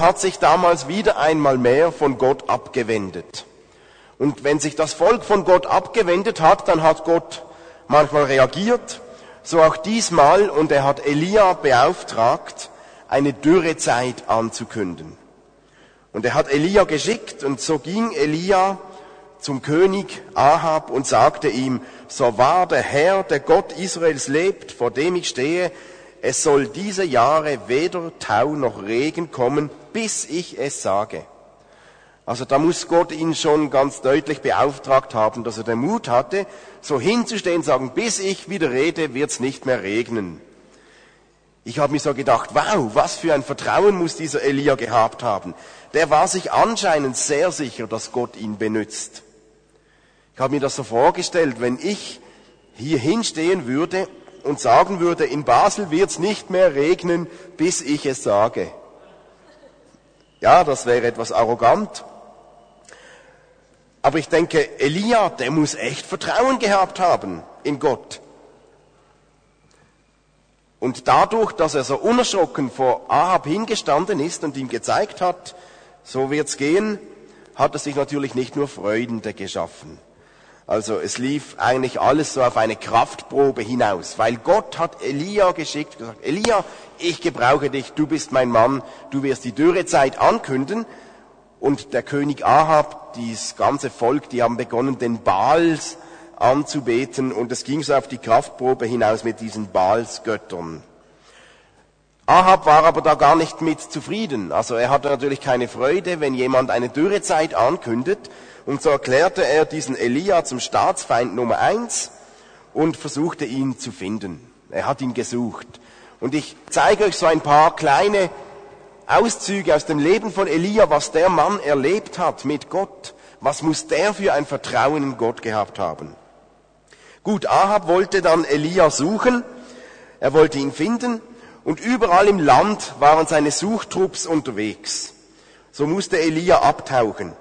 hat sich damals wieder einmal mehr von Gott abgewendet. Und wenn sich das Volk von Gott abgewendet hat, dann hat Gott manchmal reagiert, so auch diesmal, und er hat Elia beauftragt, eine Dürrezeit anzukünden. Und er hat Elia geschickt, und so ging Elia zum König Ahab und sagte ihm, so wahr der Herr, der Gott Israels lebt, vor dem ich stehe, es soll diese Jahre weder Tau noch Regen kommen, bis ich es sage. Also da muss Gott ihn schon ganz deutlich beauftragt haben, dass er den Mut hatte, so hinzustehen sagen, bis ich wieder rede, wird's nicht mehr regnen. Ich habe mir so gedacht, wow, was für ein Vertrauen muss dieser Elia gehabt haben. Der war sich anscheinend sehr sicher, dass Gott ihn benützt. Ich habe mir das so vorgestellt, wenn ich hier hinstehen würde und sagen würde, in Basel wird's nicht mehr regnen, bis ich es sage. Ja, das wäre etwas arrogant. Aber ich denke, Elia, der muss echt Vertrauen gehabt haben in Gott. Und dadurch, dass er so unerschrocken vor Ahab hingestanden ist und ihm gezeigt hat, so wird's gehen, hat er sich natürlich nicht nur Freudende geschaffen. Also es lief eigentlich alles so auf eine Kraftprobe hinaus, weil Gott hat Elia geschickt und gesagt, Elia, ich gebrauche dich, du bist mein Mann, du wirst die Dürrezeit ankünden. Und der König Ahab, dieses ganze Volk, die haben begonnen, den Baals anzubeten und es ging so auf die Kraftprobe hinaus mit diesen Baalsgöttern. Ahab war aber da gar nicht mit zufrieden. Also er hatte natürlich keine Freude, wenn jemand eine Dürrezeit ankündet, und so erklärte er diesen Elia zum Staatsfeind Nummer eins und versuchte ihn zu finden. Er hat ihn gesucht. Und ich zeige euch so ein paar kleine Auszüge aus dem Leben von Elia, was der Mann erlebt hat mit Gott. Was muss der für ein Vertrauen in Gott gehabt haben? Gut, Ahab wollte dann Elia suchen. Er wollte ihn finden. Und überall im Land waren seine Suchtrupps unterwegs. So musste Elia abtauchen.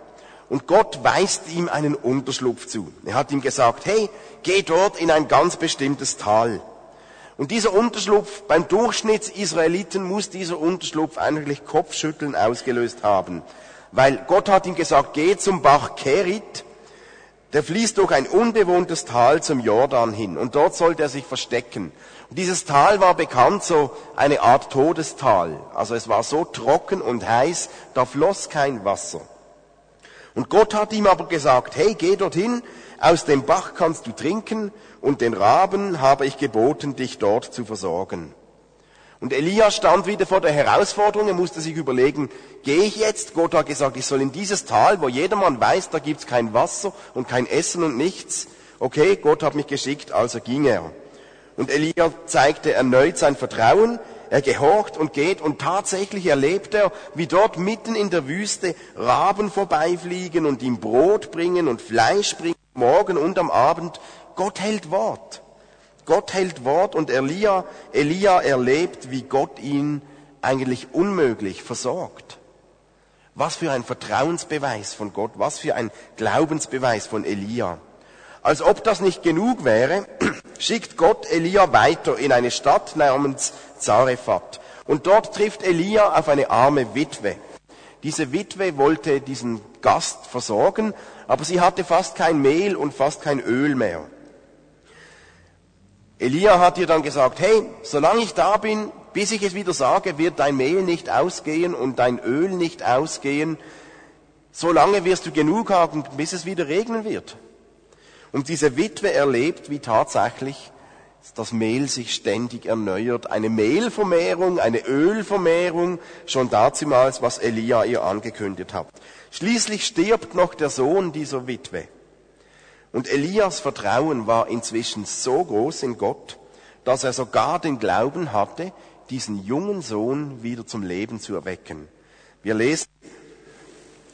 Und Gott weist ihm einen Unterschlupf zu. Er hat ihm gesagt, hey, geh dort in ein ganz bestimmtes Tal. Und dieser Unterschlupf, beim Durchschnittsisraeliten muss dieser Unterschlupf eigentlich Kopfschütteln ausgelöst haben. Weil Gott hat ihm gesagt, geh zum Bach Kerit, der fließt durch ein unbewohntes Tal zum Jordan hin und dort sollte er sich verstecken. Und dieses Tal war bekannt, so eine Art Todestal. Also es war so trocken und heiß, da floss kein Wasser. Und Gott hat ihm aber gesagt, hey, geh dorthin, aus dem Bach kannst du trinken und den Raben habe ich geboten, dich dort zu versorgen. Und Elia stand wieder vor der Herausforderung, er musste sich überlegen, gehe ich jetzt? Gott hat gesagt, ich soll in dieses Tal, wo jedermann weiß, da gibt's kein Wasser und kein Essen und nichts. Okay, Gott hat mich geschickt, also ging er. Und Elia zeigte erneut sein Vertrauen, er gehorcht und geht und tatsächlich erlebt er, wie dort mitten in der Wüste Raben vorbeifliegen und ihm Brot bringen und Fleisch bringen, morgen und am Abend. Gott hält Wort. Gott hält Wort und Elia, Elia erlebt, wie Gott ihn eigentlich unmöglich versorgt. Was für ein Vertrauensbeweis von Gott, was für ein Glaubensbeweis von Elia. Als ob das nicht genug wäre, schickt Gott Elia weiter in eine Stadt namens Zarephath. Und dort trifft Elia auf eine arme Witwe. Diese Witwe wollte diesen Gast versorgen, aber sie hatte fast kein Mehl und fast kein Öl mehr. Elia hat ihr dann gesagt, hey, solange ich da bin, bis ich es wieder sage, wird dein Mehl nicht ausgehen und dein Öl nicht ausgehen. Solange wirst du genug haben, bis es wieder regnen wird. Und diese Witwe erlebt, wie tatsächlich das Mehl sich ständig erneuert. Eine Mehlvermehrung, eine Ölvermehrung, schon dazumals, was Elia ihr angekündigt hat. Schließlich stirbt noch der Sohn dieser Witwe. Und Elias Vertrauen war inzwischen so groß in Gott, dass er sogar den Glauben hatte, diesen jungen Sohn wieder zum Leben zu erwecken. Wir lesen,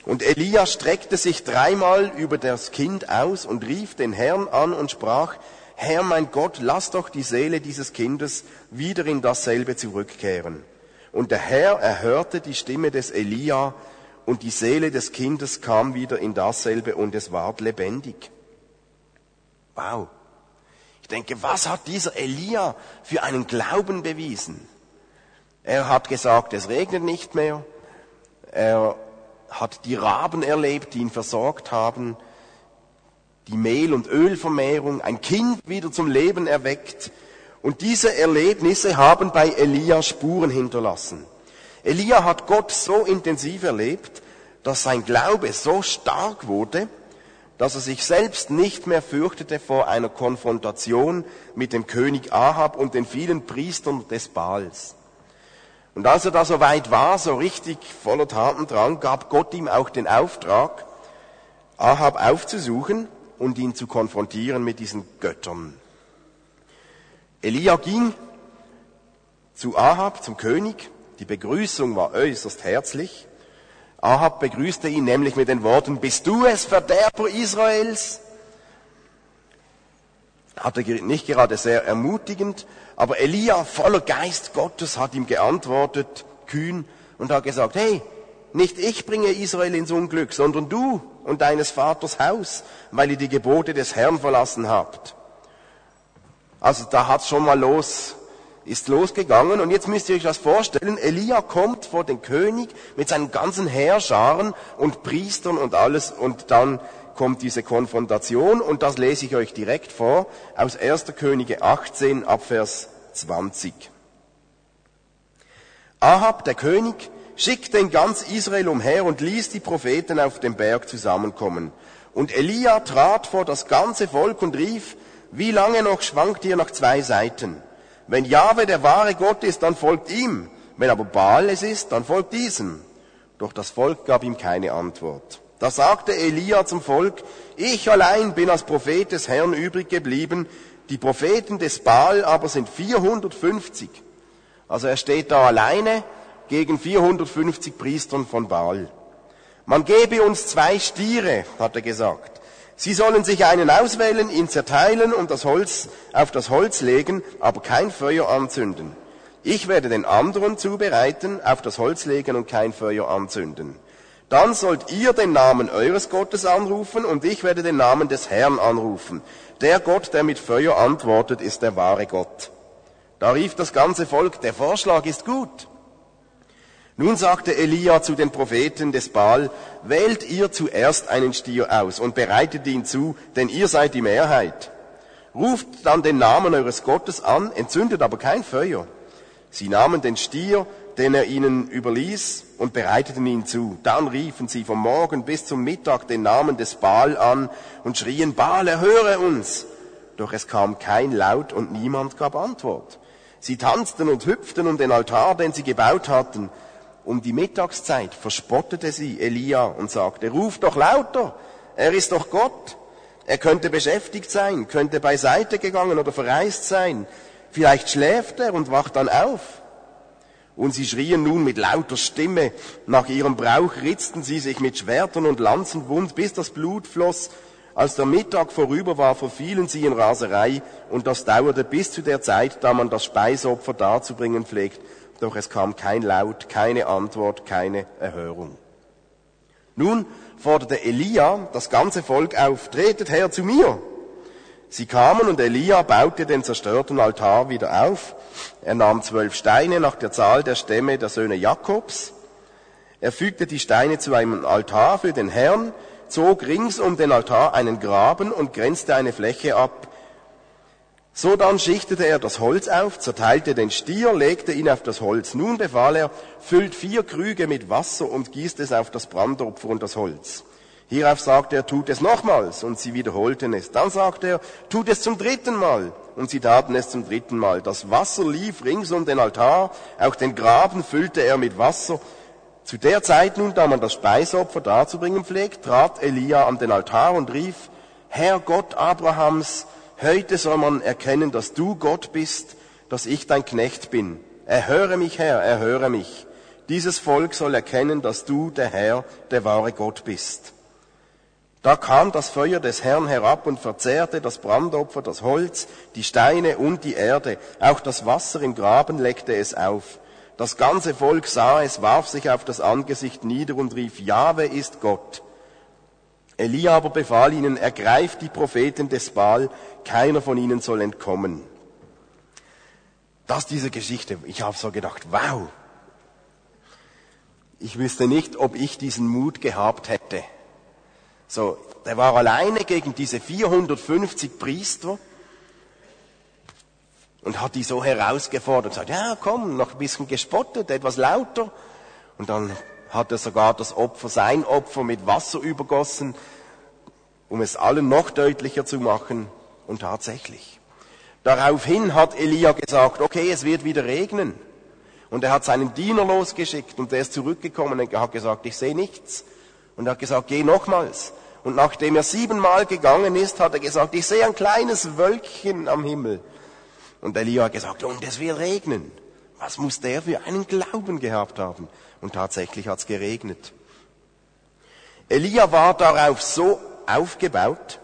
und Elia streckte sich dreimal über das Kind aus und rief den Herrn an und sprach, Herr mein Gott, lass doch die Seele dieses Kindes wieder in dasselbe zurückkehren. Und der Herr erhörte die Stimme des Elia, und die Seele des Kindes kam wieder in dasselbe, und es ward lebendig. Wow. Ich denke, was hat dieser Elia für einen Glauben bewiesen? Er hat gesagt, es regnet nicht mehr. Er hat die Raben erlebt, die ihn versorgt haben, die Mehl- und Ölvermehrung, ein Kind wieder zum Leben erweckt. Und diese Erlebnisse haben bei Elia Spuren hinterlassen. Elia hat Gott so intensiv erlebt, dass sein Glaube so stark wurde, dass er sich selbst nicht mehr fürchtete vor einer Konfrontation mit dem König Ahab und den vielen Priestern des Baals. Und als er da so weit war, so richtig voller Tatendrang, gab Gott ihm auch den Auftrag, Ahab aufzusuchen und ihn zu konfrontieren mit diesen Göttern. Elia ging zu Ahab, zum König. Die Begrüßung war äußerst herzlich. Ahab begrüßte ihn nämlich mit den Worten, bist du es, Verderber Israels? Hatte nicht gerade sehr ermutigend, aber Elia, voller Geist Gottes, hat ihm geantwortet, kühn, und hat gesagt, hey, nicht ich bringe Israel ins Unglück, sondern du und deines Vaters Haus, weil ihr die Gebote des Herrn verlassen habt. Also da hat's schon mal los, ist losgegangen und jetzt müsst ihr euch das vorstellen, Elia kommt vor den König mit seinen ganzen Heerscharen und Priestern und alles und dann kommt diese Konfrontation und das lese ich euch direkt vor aus 1. Könige 18 Abvers 20. Ahab, der König, schickte in ganz Israel umher und ließ die Propheten auf dem Berg zusammenkommen. Und Elia trat vor das ganze Volk und rief, wie lange noch schwankt ihr nach zwei Seiten? Wenn Jahwe der wahre Gott ist, dann folgt ihm. Wenn aber Baal es ist, dann folgt diesem. Doch das Volk gab ihm keine Antwort. Da sagte Elia zum Volk, ich allein bin als Prophet des Herrn übrig geblieben, die Propheten des Baal aber sind 450. Also er steht da alleine gegen 450 Priestern von Baal. Man gebe uns zwei Stiere, hat er gesagt. Sie sollen sich einen auswählen, ihn zerteilen und das Holz auf das Holz legen, aber kein Feuer anzünden. Ich werde den anderen zubereiten, auf das Holz legen und kein Feuer anzünden. Dann sollt ihr den Namen eures Gottes anrufen und ich werde den Namen des Herrn anrufen. Der Gott, der mit Feuer antwortet, ist der wahre Gott. Da rief das ganze Volk, der Vorschlag ist gut. Nun sagte Elia zu den Propheten des Baal, wählt ihr zuerst einen Stier aus und bereitet ihn zu, denn ihr seid die Mehrheit. Ruft dann den Namen eures Gottes an, entzündet aber kein Feuer. Sie nahmen den Stier, den er ihnen überließ, und bereiteten ihn zu. Dann riefen sie vom Morgen bis zum Mittag den Namen des Baal an und schrien, Baal, erhöre uns! Doch es kam kein Laut und niemand gab Antwort. Sie tanzten und hüpften um den Altar, den sie gebaut hatten. Um die Mittagszeit verspottete sie Elia und sagte, ruf doch lauter, er ist doch Gott. Er könnte beschäftigt sein, könnte beiseite gegangen oder verreist sein. Vielleicht schläft er und wacht dann auf. Und sie schrien nun mit lauter Stimme. Nach ihrem Brauch ritzten sie sich mit Schwertern und Lanzen wund, bis das Blut floss. Als der Mittag vorüber war, verfielen sie in Raserei, und das dauerte bis zu der Zeit, da man das Speisopfer darzubringen pflegt. Doch es kam kein Laut, keine Antwort, keine Erhörung. Nun forderte Elia das ganze Volk auf, tretet her zu mir. Sie kamen und Elia baute den zerstörten Altar wieder auf. Er nahm zwölf Steine nach der Zahl der Stämme der Söhne Jakobs. Er fügte die Steine zu einem Altar für den Herrn, zog rings um den Altar einen Graben und grenzte eine Fläche ab. So dann schichtete er das Holz auf, zerteilte den Stier, legte ihn auf das Holz. Nun befahl er, füllt vier Krüge mit Wasser und gießt es auf das Brandopfer und das Holz. Hierauf sagte er, tut es nochmals, und sie wiederholten es. Dann sagte er, tut es zum dritten Mal, und sie taten es zum dritten Mal. Das Wasser lief rings um den Altar, auch den Graben füllte er mit Wasser. Zu der Zeit nun, da man das Speisopfer darzubringen pflegt, trat Elia an den Altar und rief, Herr Gott Abrahams, heute soll man erkennen, dass du Gott bist, dass ich dein Knecht bin. Erhöre mich, Herr, erhöre mich. Dieses Volk soll erkennen, dass du, der Herr, der wahre Gott bist. Da kam das Feuer des Herrn herab und verzehrte das Brandopfer, das Holz, die Steine und die Erde. Auch das Wasser im Graben leckte es auf. Das ganze Volk sah es, warf sich auf das Angesicht nieder und rief, Jahwe ist Gott. Elia aber befahl ihnen, ergreift die Propheten des Baal, keiner von ihnen soll entkommen. Das diese Geschichte, ich habe so gedacht, wow. Ich wüsste nicht, ob ich diesen Mut gehabt hätte. So, der war alleine gegen diese 450 Priester und hat die so herausgefordert und gesagt, ja komm, noch ein bisschen gespottet, etwas lauter. Und dann hat er sogar das Opfer, sein Opfer mit Wasser übergossen, um es allen noch deutlicher zu machen. Und tatsächlich. Daraufhin hat Elia gesagt, okay, es wird wieder regnen. Und er hat seinen Diener losgeschickt und der ist zurückgekommen und hat gesagt, ich sehe nichts. Und er hat gesagt, geh nochmals. Und nachdem er siebenmal gegangen ist, hat er gesagt, ich sehe ein kleines Wölkchen am Himmel. Und Elia hat gesagt, und es wird regnen. Was muss der für einen Glauben gehabt haben? Und tatsächlich hat es geregnet. Elia war darauf so aufgebaut,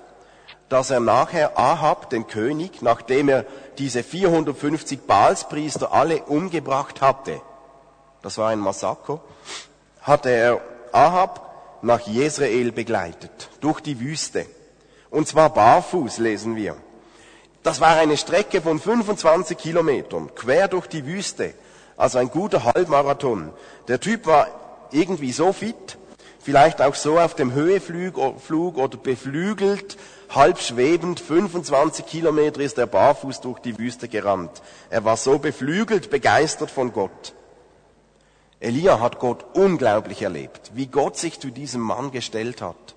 dass er nachher Ahab, den König, nachdem er diese 450 Baalspriester alle umgebracht hatte, das war ein Massaker, hatte er Ahab nach Jezreel begleitet, durch die Wüste. Und zwar barfuß, lesen wir. Das war eine Strecke von 25 Kilometern, quer durch die Wüste, also ein guter Halbmarathon. Der Typ war irgendwie so fit, vielleicht auch so auf dem Höheflug oder beflügelt, halb schwebend, 25 Kilometer ist er barfuß durch die Wüste gerannt. Er war so beflügelt, begeistert von Gott. Elia hat Gott unglaublich erlebt, wie Gott sich zu diesem Mann gestellt hat.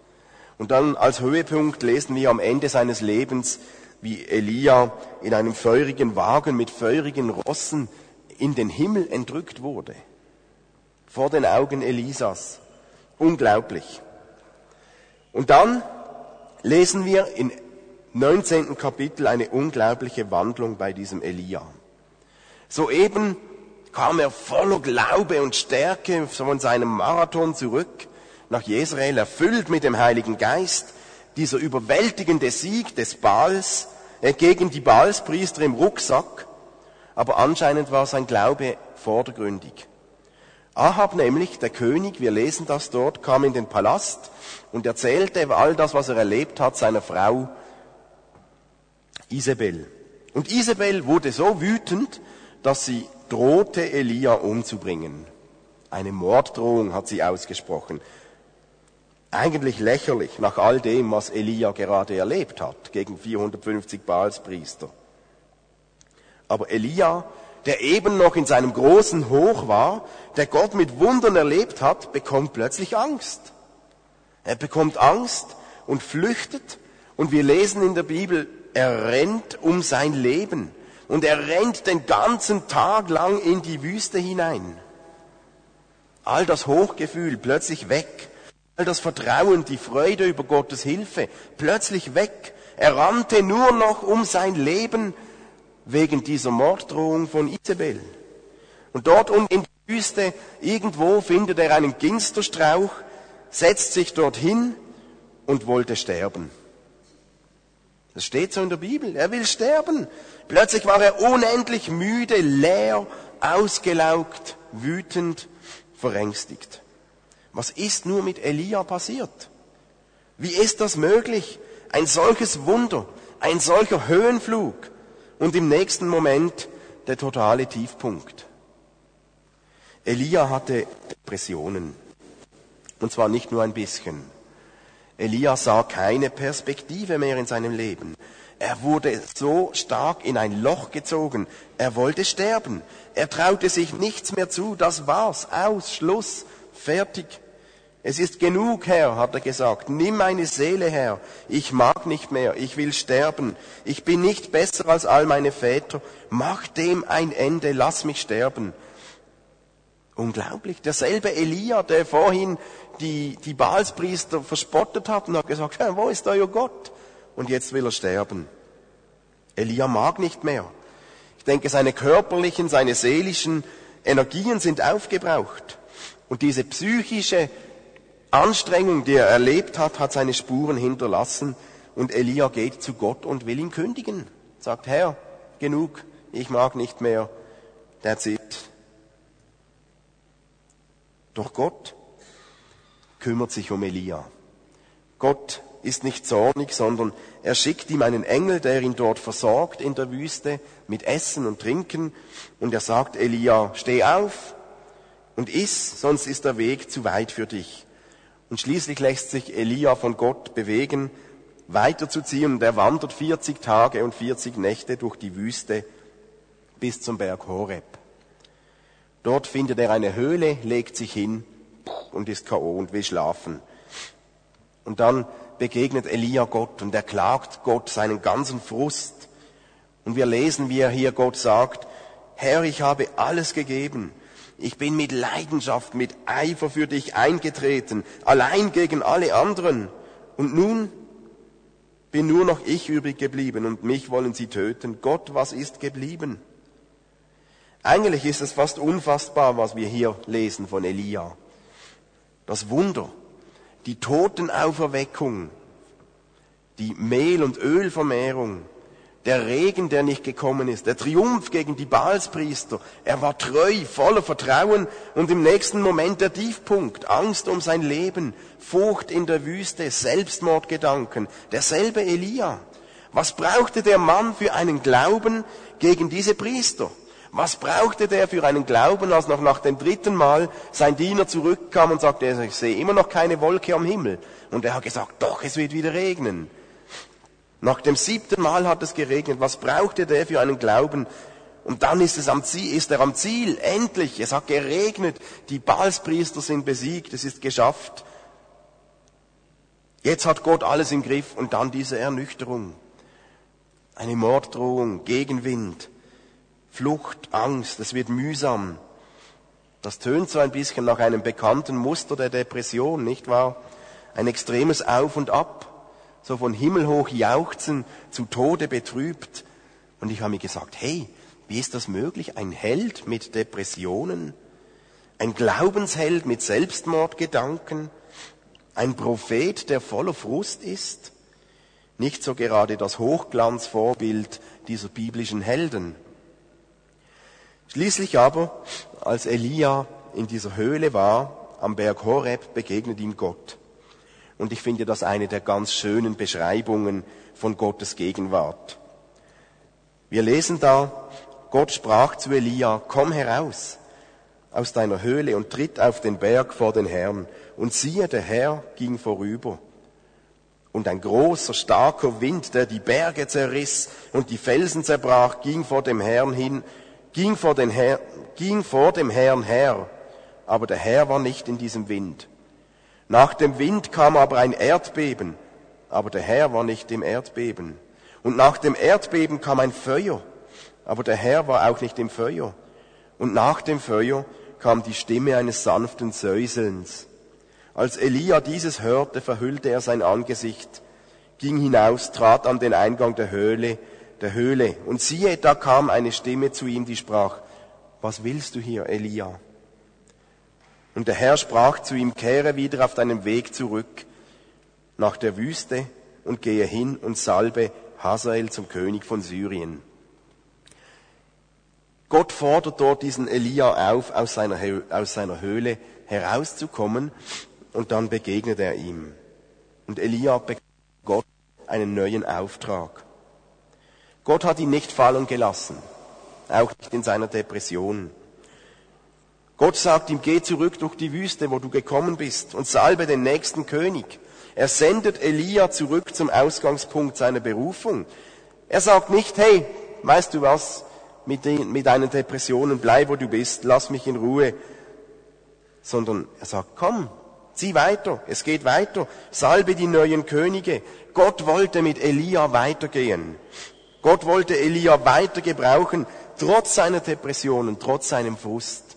Und dann als Höhepunkt lesen wir am Ende seines Lebens, wie Elia in einem feurigen Wagen mit feurigen Rossen in den Himmel entrückt wurde. Vor den Augen Elisas. Unglaublich. Und dann lesen wir im 19. Kapitel eine unglaubliche Wandlung bei diesem Elia. Soeben kam er voller Glaube und Stärke von seinem Marathon zurück nach Jezreel, erfüllt mit dem Heiligen Geist. Dieser überwältigende Sieg des Baals gegen die Baalspriester im Rucksack. Aber anscheinend war sein Glaube vordergründig. Ahab nämlich, der König, wir lesen das dort, kam in den Palast und erzählte all das, was er erlebt hat, seiner Frau Isabel. Und Isabel wurde so wütend, dass sie drohte, Elia umzubringen. Eine Morddrohung hat sie ausgesprochen. Eigentlich lächerlich nach all dem, was Elia gerade erlebt hat gegen 450 Baalspriester. Aber Elia der eben noch in seinem großen Hoch war, der Gott mit Wundern erlebt hat, bekommt plötzlich Angst. Er bekommt Angst und flüchtet. Und wir lesen in der Bibel, er rennt um sein Leben. Und er rennt den ganzen Tag lang in die Wüste hinein. All das Hochgefühl plötzlich weg. All das Vertrauen, die Freude über Gottes Hilfe plötzlich weg. Er rannte nur noch um sein Leben wegen dieser Morddrohung von Isabel. Und dort unten in der Wüste, irgendwo findet er einen Ginsterstrauch, setzt sich dorthin und wollte sterben. Das steht so in der Bibel. Er will sterben. Plötzlich war er unendlich müde, leer, ausgelaugt, wütend, verängstigt. Was ist nur mit Elia passiert? Wie ist das möglich? Ein solches Wunder, ein solcher Höhenflug und im nächsten Moment der totale Tiefpunkt. Elia hatte Depressionen. Und zwar nicht nur ein bisschen. Elia sah keine Perspektive mehr in seinem Leben. Er wurde so stark in ein Loch gezogen. Er wollte sterben. Er traute sich nichts mehr zu. Das war's. Aus. Schluss. Fertig. Es ist genug, Herr, hat er gesagt. Nimm meine Seele her. Ich mag nicht mehr. Ich will sterben. Ich bin nicht besser als all meine Väter. Mach dem ein Ende. Lass mich sterben. Unglaublich. Derselbe Elia, der vorhin die, die Baalspriester verspottet hat und hat gesagt, hey, wo ist euer Gott? Und jetzt will er sterben. Elia mag nicht mehr. Ich denke, seine körperlichen, seine seelischen Energien sind aufgebraucht. Und diese psychische Anstrengung, die er erlebt hat, hat seine Spuren hinterlassen und Elia geht zu Gott und will ihn kündigen. Sagt, Herr, genug, ich mag nicht mehr, that's it. Doch Gott kümmert sich um Elia. Gott ist nicht zornig, sondern er schickt ihm einen Engel, der ihn dort versorgt in der Wüste mit Essen und Trinken. Und er sagt Elia, steh auf, und iss, sonst ist der Weg zu weit für dich. Und schließlich lässt sich Elia von Gott bewegen, weiterzuziehen und er wandert 40 Tage und 40 Nächte durch die Wüste bis zum Berg Horeb. Dort findet er eine Höhle, legt sich hin und ist K.O. und will schlafen. Und dann begegnet Elia Gott und er klagt Gott seinen ganzen Frust. Und wir lesen, wie er hier Gott sagt, Herr, ich habe alles gegeben. Ich bin mit Leidenschaft, mit Eifer für dich eingetreten, allein gegen alle anderen. Und nun bin nur noch ich übrig geblieben und mich wollen sie töten. Gott, was ist geblieben? Eigentlich ist es fast unfassbar, was wir hier lesen von Elia. Das Wunder, die Totenauferweckung, die Mehl- und Ölvermehrung, der Regen, der nicht gekommen ist, der Triumph gegen die Baalspriester. Er war treu, voller Vertrauen und im nächsten Moment der Tiefpunkt, Angst um sein Leben, Furcht in der Wüste, Selbstmordgedanken, derselbe Elia. Was brauchte der Mann für einen Glauben gegen diese Priester? Was brauchte der für einen Glauben, als noch nach dem dritten Mal sein Diener zurückkam und sagte, ich sehe immer noch keine Wolke am Himmel. Und er hat gesagt, doch, es wird wieder regnen. Nach dem siebten Mal hat es geregnet. Was brauchte der für einen Glauben? Und dann ist, es am Ziel, ist er am Ziel. Endlich. Es hat geregnet. Die Balspriester sind besiegt. Es ist geschafft. Jetzt hat Gott alles im Griff. Und dann diese Ernüchterung. Eine Morddrohung, Gegenwind, Flucht, Angst. Es wird mühsam. Das tönt so ein bisschen nach einem bekannten Muster der Depression, nicht wahr? Ein extremes Auf und Ab so von Himmel hoch jauchzen, zu Tode betrübt. Und ich habe mir gesagt, hey, wie ist das möglich? Ein Held mit Depressionen, ein Glaubensheld mit Selbstmordgedanken, ein Prophet, der voller Frust ist, nicht so gerade das Hochglanzvorbild dieser biblischen Helden. Schließlich aber, als Elia in dieser Höhle war, am Berg Horeb, begegnet ihm Gott. Und ich finde das eine der ganz schönen Beschreibungen von Gottes Gegenwart. Wir lesen da, Gott sprach zu Elia, komm heraus aus deiner Höhle und tritt auf den Berg vor den Herrn. Und siehe, der Herr ging vorüber. Und ein großer, starker Wind, der die Berge zerriss und die Felsen zerbrach, ging vor dem Herrn hin, ging vor, den Herr, ging vor dem Herrn her. Aber der Herr war nicht in diesem Wind. Nach dem Wind kam aber ein Erdbeben, aber der Herr war nicht im Erdbeben. Und nach dem Erdbeben kam ein Feuer, aber der Herr war auch nicht im Feuer. Und nach dem Feuer kam die Stimme eines sanften Säuselns. Als Elia dieses hörte, verhüllte er sein Angesicht, ging hinaus, trat an den Eingang der Höhle, der Höhle, und siehe, da kam eine Stimme zu ihm, die sprach, was willst du hier, Elia? Und der Herr sprach zu ihm, kehre wieder auf deinen Weg zurück nach der Wüste und gehe hin und salbe Hazael zum König von Syrien. Gott fordert dort diesen Elia auf, aus seiner, aus seiner Höhle herauszukommen und dann begegnet er ihm. Und Elia bekommt Gott einen neuen Auftrag. Gott hat ihn nicht fallen gelassen, auch nicht in seiner Depression. Gott sagt ihm, geh zurück durch die Wüste, wo du gekommen bist, und salbe den nächsten König. Er sendet Elia zurück zum Ausgangspunkt seiner Berufung. Er sagt nicht, hey, weißt du was, mit, den, mit deinen Depressionen, bleib wo du bist, lass mich in Ruhe. Sondern er sagt, komm, zieh weiter, es geht weiter, salbe die neuen Könige. Gott wollte mit Elia weitergehen. Gott wollte Elia weiter gebrauchen, trotz seiner Depressionen, trotz seinem Frust.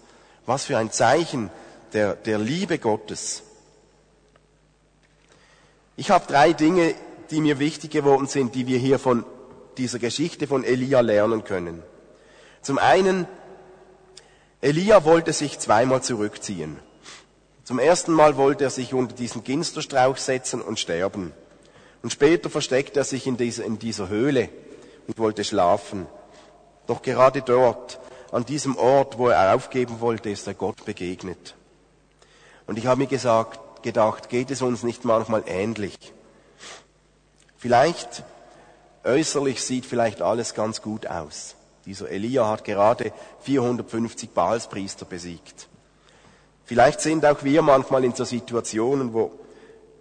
Was für ein Zeichen der, der Liebe Gottes. Ich habe drei Dinge, die mir wichtig geworden sind, die wir hier von dieser Geschichte von Elia lernen können. Zum einen, Elia wollte sich zweimal zurückziehen. Zum ersten Mal wollte er sich unter diesen Ginsterstrauch setzen und sterben. Und später versteckte er sich in dieser, in dieser Höhle und wollte schlafen. Doch gerade dort an diesem Ort, wo er aufgeben wollte, ist er Gott begegnet. Und ich habe mir gesagt, gedacht, geht es uns nicht manchmal ähnlich? Vielleicht, äußerlich sieht vielleicht alles ganz gut aus. Dieser Elia hat gerade 450 Baalspriester besiegt. Vielleicht sind auch wir manchmal in so Situationen, wo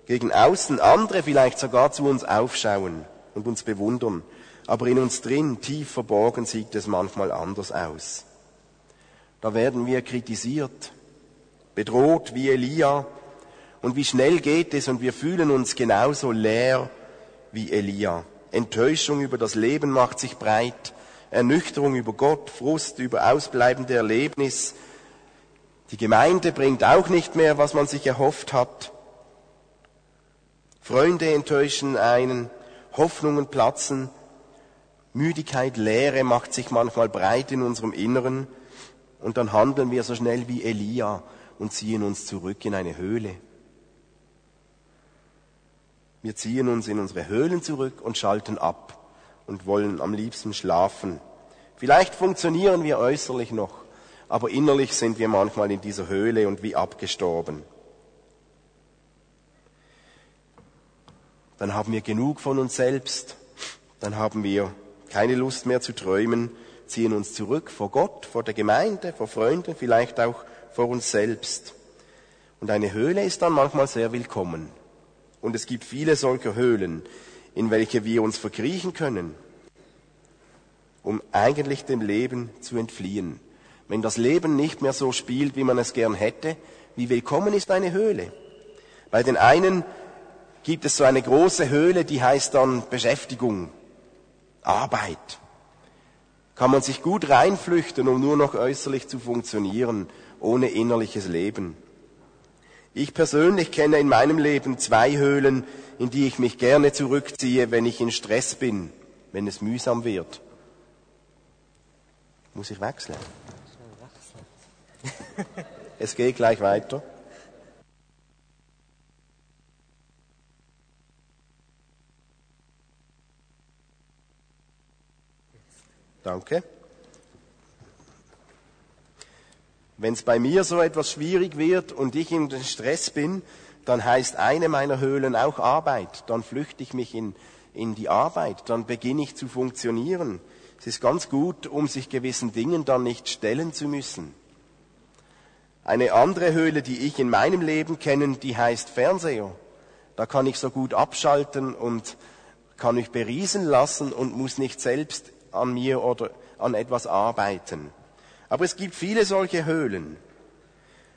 gegen außen andere vielleicht sogar zu uns aufschauen und uns bewundern, aber in uns drin, tief verborgen, sieht es manchmal anders aus. Da werden wir kritisiert, bedroht wie Elia, und wie schnell geht es und wir fühlen uns genauso leer wie Elia. Enttäuschung über das Leben macht sich breit, Ernüchterung über Gott, Frust über ausbleibende Erlebnis. Die Gemeinde bringt auch nicht mehr, was man sich erhofft hat. Freunde enttäuschen einen, Hoffnungen platzen, Müdigkeit, Leere macht sich manchmal breit in unserem Inneren und dann handeln wir so schnell wie Elia und ziehen uns zurück in eine Höhle. Wir ziehen uns in unsere Höhlen zurück und schalten ab und wollen am liebsten schlafen. Vielleicht funktionieren wir äußerlich noch, aber innerlich sind wir manchmal in dieser Höhle und wie abgestorben. Dann haben wir genug von uns selbst, dann haben wir keine Lust mehr zu träumen, ziehen uns zurück vor Gott, vor der Gemeinde, vor Freunden, vielleicht auch vor uns selbst. Und eine Höhle ist dann manchmal sehr willkommen. Und es gibt viele solcher Höhlen, in welche wir uns verkriechen können, um eigentlich dem Leben zu entfliehen. Wenn das Leben nicht mehr so spielt, wie man es gern hätte, wie willkommen ist eine Höhle? Bei den einen gibt es so eine große Höhle, die heißt dann Beschäftigung, Arbeit. Kann man sich gut reinflüchten, um nur noch äußerlich zu funktionieren, ohne innerliches Leben. Ich persönlich kenne in meinem Leben zwei Höhlen, in die ich mich gerne zurückziehe, wenn ich in Stress bin, wenn es mühsam wird. Muss ich wechseln? Es geht gleich weiter. Danke. Wenn es bei mir so etwas schwierig wird und ich in Stress bin, dann heißt eine meiner Höhlen auch Arbeit. Dann flüchte ich mich in, in die Arbeit, dann beginne ich zu funktionieren. Es ist ganz gut, um sich gewissen Dingen dann nicht stellen zu müssen. Eine andere Höhle, die ich in meinem Leben kenne, die heißt Fernseher. Da kann ich so gut abschalten und kann mich beriesen lassen und muss nicht selbst an mir oder an etwas arbeiten. Aber es gibt viele solche Höhlen.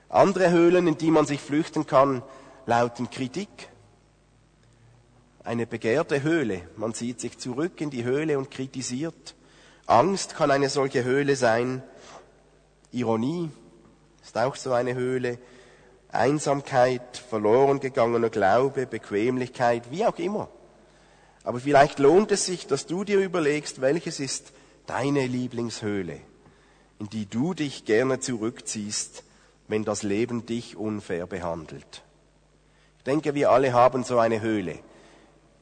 Andere Höhlen, in die man sich flüchten kann, lauten Kritik. Eine begehrte Höhle. Man zieht sich zurück in die Höhle und kritisiert. Angst kann eine solche Höhle sein. Ironie ist auch so eine Höhle. Einsamkeit, verloren gegangener Glaube, Bequemlichkeit, wie auch immer. Aber vielleicht lohnt es sich, dass du dir überlegst, welches ist deine Lieblingshöhle in die du dich gerne zurückziehst, wenn das Leben dich unfair behandelt. Ich denke, wir alle haben so eine Höhle,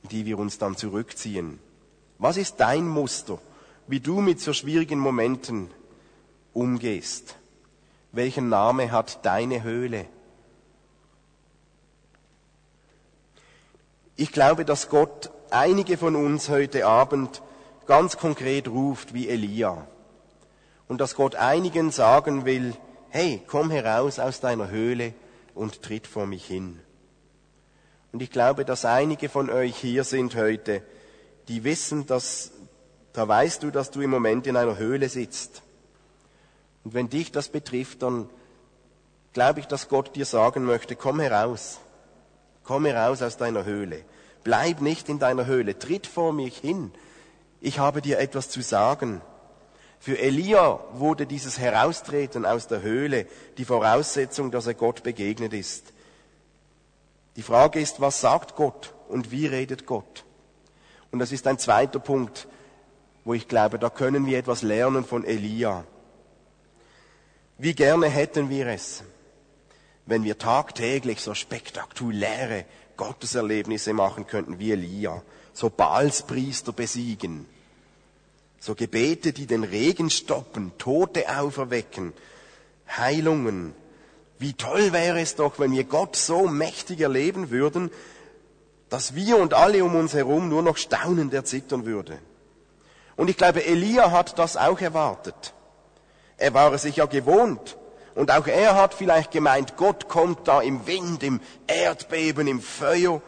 in die wir uns dann zurückziehen. Was ist dein Muster, wie du mit so schwierigen Momenten umgehst? Welchen Name hat deine Höhle? Ich glaube, dass Gott einige von uns heute Abend ganz konkret ruft wie Elia und dass Gott einigen sagen will, hey, komm heraus aus deiner Höhle und tritt vor mich hin. Und ich glaube, dass einige von euch hier sind heute, die wissen, dass, da weißt du, dass du im Moment in einer Höhle sitzt. Und wenn dich das betrifft, dann glaube ich, dass Gott dir sagen möchte, komm heraus. Komm heraus aus deiner Höhle. Bleib nicht in deiner Höhle. Tritt vor mich hin. Ich habe dir etwas zu sagen. Für Elia wurde dieses Heraustreten aus der Höhle die Voraussetzung, dass er Gott begegnet ist. Die Frage ist, was sagt Gott und wie redet Gott? Und das ist ein zweiter Punkt, wo ich glaube, da können wir etwas lernen von Elia. Wie gerne hätten wir es, wenn wir tagtäglich so spektakuläre Gotteserlebnisse machen könnten wie Elia, so Baalspriester besiegen, so Gebete, die den Regen stoppen, Tote auferwecken, Heilungen. Wie toll wäre es doch, wenn wir Gott so mächtig erleben würden, dass wir und alle um uns herum nur noch staunend erzittern würde. Und ich glaube, Elia hat das auch erwartet. Er war es sich ja gewohnt. Und auch er hat vielleicht gemeint, Gott kommt da im Wind, im Erdbeben, im Feuer.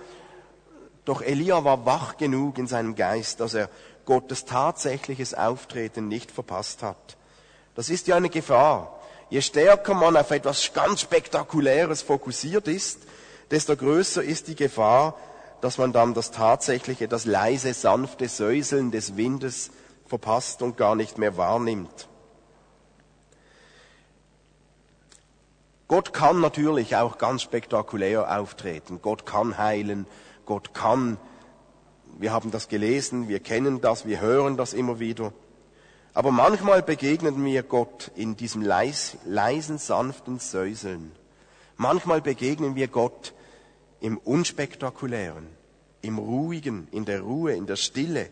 Doch Elia war wach genug in seinem Geist, dass er Gottes tatsächliches Auftreten nicht verpasst hat. Das ist ja eine Gefahr. Je stärker man auf etwas ganz Spektakuläres fokussiert ist, desto größer ist die Gefahr, dass man dann das tatsächliche, das leise, sanfte Säuseln des Windes verpasst und gar nicht mehr wahrnimmt. Gott kann natürlich auch ganz spektakulär auftreten. Gott kann heilen. Gott kann, wir haben das gelesen, wir kennen das, wir hören das immer wieder. Aber manchmal begegnen wir Gott in diesem leis, leisen, sanften Säuseln. Manchmal begegnen wir Gott im Unspektakulären, im Ruhigen, in der Ruhe, in der Stille,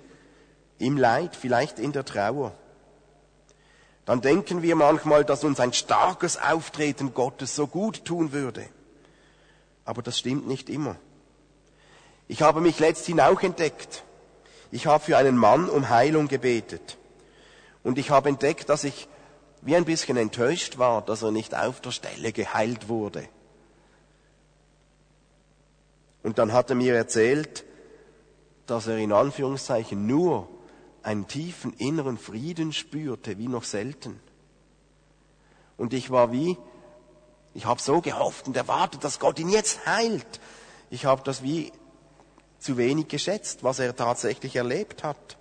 im Leid, vielleicht in der Trauer. Dann denken wir manchmal, dass uns ein starkes Auftreten Gottes so gut tun würde. Aber das stimmt nicht immer. Ich habe mich letzthin auch entdeckt. Ich habe für einen Mann um Heilung gebetet. Und ich habe entdeckt, dass ich wie ein bisschen enttäuscht war, dass er nicht auf der Stelle geheilt wurde. Und dann hat er mir erzählt, dass er in Anführungszeichen nur einen tiefen inneren Frieden spürte, wie noch selten. Und ich war wie, ich habe so gehofft und erwartet, dass Gott ihn jetzt heilt. Ich habe das wie zu wenig geschätzt, was er tatsächlich erlebt hat.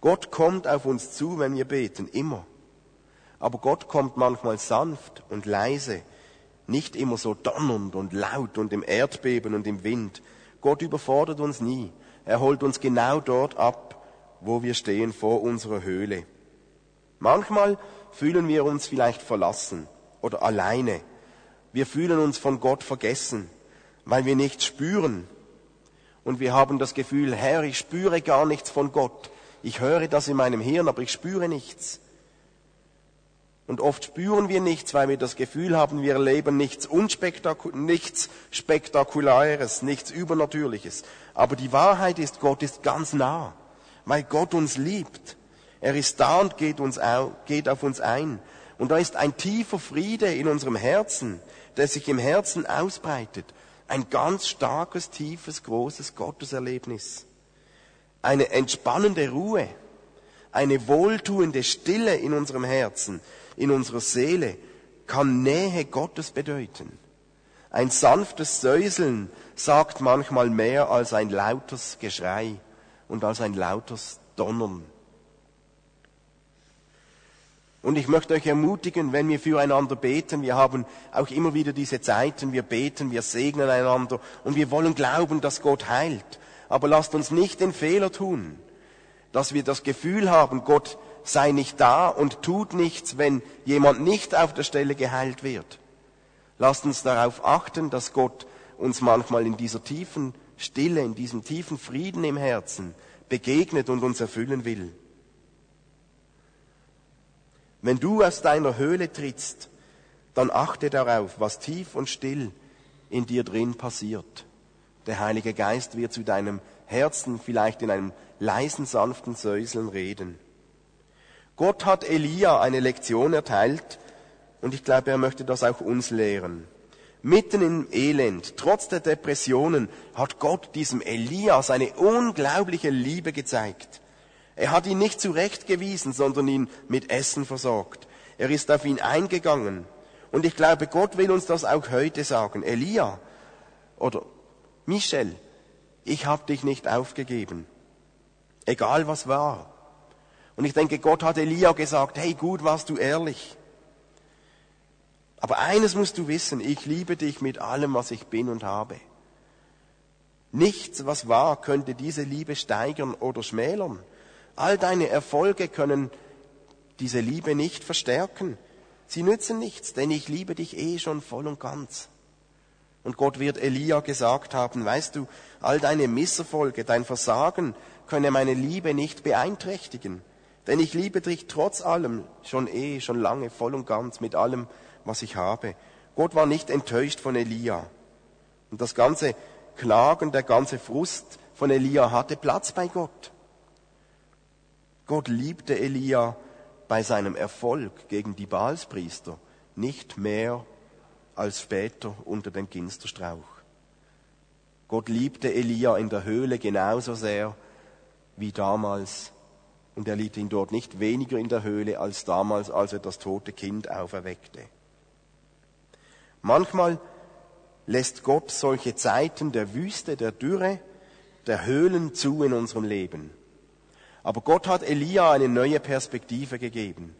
Gott kommt auf uns zu, wenn wir beten, immer. Aber Gott kommt manchmal sanft und leise, nicht immer so donnernd und laut und im Erdbeben und im Wind. Gott überfordert uns nie. Er holt uns genau dort ab, wo wir stehen vor unserer Höhle. Manchmal fühlen wir uns vielleicht verlassen oder alleine. Wir fühlen uns von Gott vergessen, weil wir nichts spüren. Und wir haben das Gefühl, Herr, ich spüre gar nichts von Gott. Ich höre das in meinem Hirn, aber ich spüre nichts. Und oft spüren wir nichts, weil wir das Gefühl haben, wir erleben nichts, Unspektaku nichts Spektakuläres, nichts Übernatürliches. Aber die Wahrheit ist, Gott ist ganz nah, weil Gott uns liebt. Er ist da und geht, uns au geht auf uns ein. Und da ist ein tiefer Friede in unserem Herzen, der sich im Herzen ausbreitet. Ein ganz starkes, tiefes, großes Gotteserlebnis eine entspannende Ruhe, eine wohltuende Stille in unserem Herzen, in unserer Seele, kann Nähe Gottes bedeuten. Ein sanftes Säuseln sagt manchmal mehr als ein lautes Geschrei und als ein lautes Donnern. Und ich möchte euch ermutigen, wenn wir füreinander beten, wir haben auch immer wieder diese Zeiten, wir beten, wir segnen einander und wir wollen glauben, dass Gott heilt. Aber lasst uns nicht den Fehler tun, dass wir das Gefühl haben, Gott sei nicht da und tut nichts, wenn jemand nicht auf der Stelle geheilt wird. Lasst uns darauf achten, dass Gott uns manchmal in dieser tiefen Stille, in diesem tiefen Frieden im Herzen begegnet und uns erfüllen will. Wenn du aus deiner Höhle trittst, dann achte darauf, was tief und still in dir drin passiert. Der Heilige Geist wird zu deinem Herzen vielleicht in einem leisen, sanften Säuseln reden. Gott hat Elia eine Lektion erteilt und ich glaube, er möchte das auch uns lehren. Mitten im Elend, trotz der Depressionen, hat Gott diesem Elia seine unglaubliche Liebe gezeigt. Er hat ihn nicht zurechtgewiesen, sondern ihn mit Essen versorgt. Er ist auf ihn eingegangen. Und ich glaube, Gott will uns das auch heute sagen. Elia oder Michel, ich habe dich nicht aufgegeben. Egal was war. Und ich denke, Gott hat Elia gesagt, hey, gut warst du ehrlich. Aber eines musst du wissen, ich liebe dich mit allem, was ich bin und habe. Nichts, was war, könnte diese Liebe steigern oder schmälern. All deine Erfolge können diese Liebe nicht verstärken. Sie nützen nichts, denn ich liebe dich eh schon voll und ganz. Und Gott wird Elia gesagt haben, weißt du, all deine Misserfolge, dein Versagen könne meine Liebe nicht beeinträchtigen. Denn ich liebe dich trotz allem schon eh, schon lange, voll und ganz, mit allem, was ich habe. Gott war nicht enttäuscht von Elia. Und das ganze Klagen, der ganze Frust von Elia hatte Platz bei Gott. Gott liebte Elia bei seinem Erfolg gegen die Baalspriester nicht mehr als später unter dem Ginsterstrauch. Gott liebte Elia in der Höhle genauso sehr wie damals. Und er liebte ihn dort nicht weniger in der Höhle als damals, als er das tote Kind auferweckte. Manchmal lässt Gott solche Zeiten der Wüste, der Dürre, der Höhlen zu in unserem Leben. Aber Gott hat Elia eine neue Perspektive gegeben.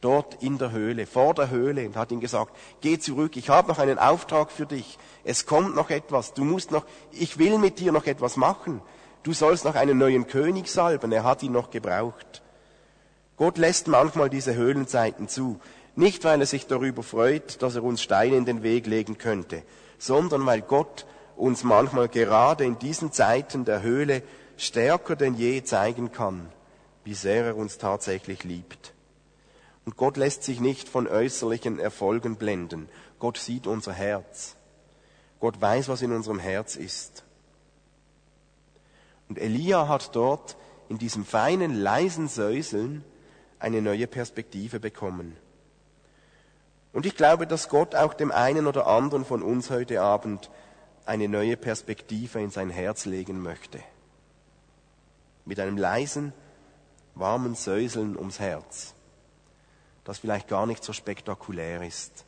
Dort in der Höhle, vor der Höhle und hat ihm gesagt, geh zurück, ich habe noch einen Auftrag für dich es kommt noch etwas, du musst noch, ich will mit dir noch etwas machen. Du sollst noch einen neuen König salben, er hat ihn noch gebraucht. Gott lässt manchmal diese Höhlenzeiten zu, nicht weil er sich darüber freut, dass er uns Steine in den Weg legen könnte, sondern weil Gott uns manchmal gerade in diesen Zeiten der Höhle stärker denn je zeigen kann, wie sehr er uns tatsächlich liebt. Und Gott lässt sich nicht von äußerlichen Erfolgen blenden. Gott sieht unser Herz. Gott weiß, was in unserem Herz ist. Und Elia hat dort in diesem feinen, leisen Säuseln eine neue Perspektive bekommen. Und ich glaube, dass Gott auch dem einen oder anderen von uns heute Abend eine neue Perspektive in sein Herz legen möchte. Mit einem leisen, warmen Säuseln ums Herz, das vielleicht gar nicht so spektakulär ist